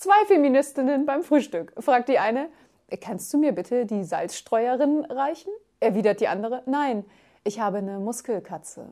Zwei Feministinnen beim Frühstück, fragt die eine. Kannst du mir bitte die Salzstreuerin reichen? erwidert die andere. Nein, ich habe eine Muskelkatze.